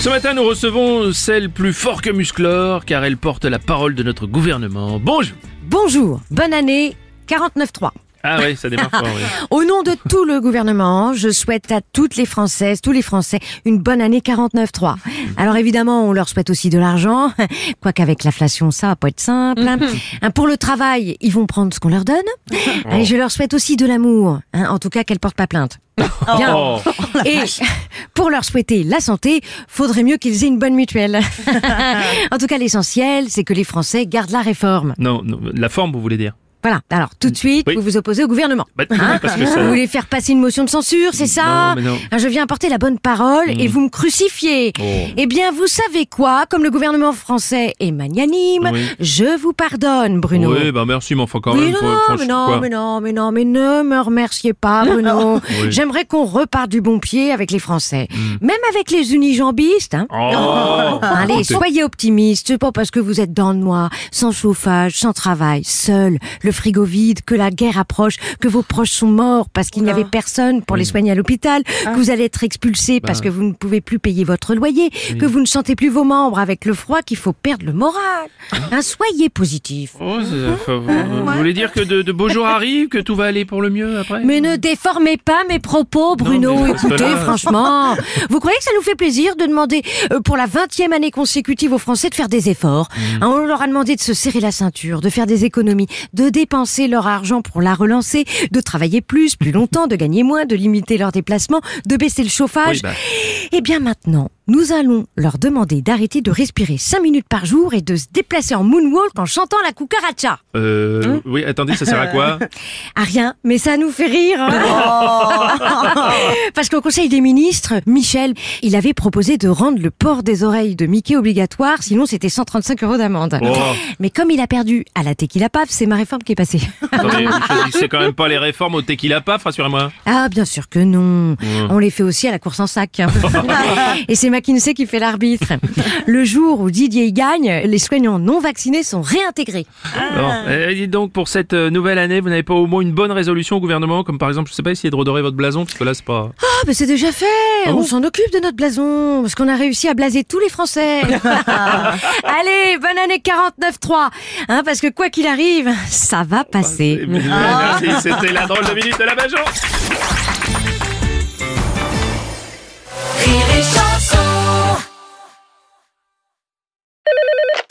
Ce matin, nous recevons celle plus fort que Musclor, car elle porte la parole de notre gouvernement. Bonjour Bonjour, bonne année 49.3. Ah oui, ça démarre fort, oui. Au nom de tout le gouvernement, je souhaite à toutes les Françaises, tous les Français, une bonne année 49.3. Alors évidemment, on leur souhaite aussi de l'argent, quoique avec l'inflation, ça va pas être simple. hein. Pour le travail, ils vont prendre ce qu'on leur donne. Et je leur souhaite aussi de l'amour, hein, en tout cas qu'elles portent pas plainte. Bien. Oh, Et pour leur souhaiter la santé, faudrait mieux qu'ils aient une bonne mutuelle. en tout cas, l'essentiel, c'est que les Français gardent la réforme. non, non, la forme, vous voulez dire? Voilà. Alors, tout de suite, Oui. vous vous opposez au gouvernement. Bah, oui, parce que ça- Vous voulez faire passer une motion de censure, c'est ça Non, non. Ah, Je viens apporter la bonne parole et vous me crucifiez. Oh. Eh bien, vous savez quoi Comme le gouvernement français est magnanime, Oui. je vous pardonne, Bruno. Oui, bah merci, mais enfin quand Oui, même. non, faut- mais non, mais non, mais non, mais ne me remerciez pas, Bruno. J'aimerais qu'on reparte du bon pied avec les Français. Même avec les unijambistes, hein. Oh, Allez, soyez optimistes, c'est pas parce que vous êtes dans le noir, sans chauffage, sans travail, seul, le frigo vide, que la guerre approche, que vos proches sont morts parce qu'il n'y avait personne pour les soigner à l'hôpital, que vous allez être expulsés parce que vous ne pouvez plus payer votre loyer, que vous ne sentez plus vos membres avec le froid qu'il faut perdre le moral. Hein, soyez positifs. Oh, enfin, vous, vous voulez dire que de, de beaux jours arrivent, que tout va aller pour le mieux après Mais ne déformez pas mes propos, Bruno. mais que Écoutez, franchement, vous croyez que ça nous fait plaisir de demander euh, pour la vingtième année consécutive aux Français de faire des efforts? Mm. Hein, On leur a demandé de se serrer la ceinture, de faire des économies, de dépenser leur argent pour la relancer, de travailler plus, plus longtemps, de gagner moins, de limiter leurs déplacements, de baisser le chauffage. Oui, bah. Eh bien maintenant, nous allons leur demander d'arrêter de respirer 5 minutes par jour et de se déplacer en moonwalk en chantant la cucaracha. Euh, oui, attendez, ça sert à quoi À rien, mais ça nous fait rire. hein. Parce qu'au Conseil des ministres, Michel, il avait proposé de rendre le port des oreilles de Mickey obligatoire, sinon c'était 135 euros d'amende. Oh. Mais comme il a perdu à la tequila paf, c'est ma réforme qui est passée. Attendez, choisissez quand même pas les réformes au tequila paf, rassurez-moi. Ah, bien sûr que non. On les fait aussi à la course en sac. Et c'est McKinsey qui fait l'arbitre. Le jour où Didier y gagne, les soignants non vaccinés sont réintégrés. Bon, euh, dites donc, pour cette euh, nouvelle année, vous n'avez pas au moins une bonne résolution au gouvernement, comme par exemple, je sais pas, essayer de redorer votre blason, parce que là, c'est pas... Ah, mais c'est déjà fait. Ah bon On s'en occupe de notre blason. Parce qu'on a réussi à blaser tous les Français. Allez, bonne année 49-3. Hein, parce que quoi qu'il arrive, ça va passer. Eh bien, Merci, c'était la drôle de minute de la Bajon.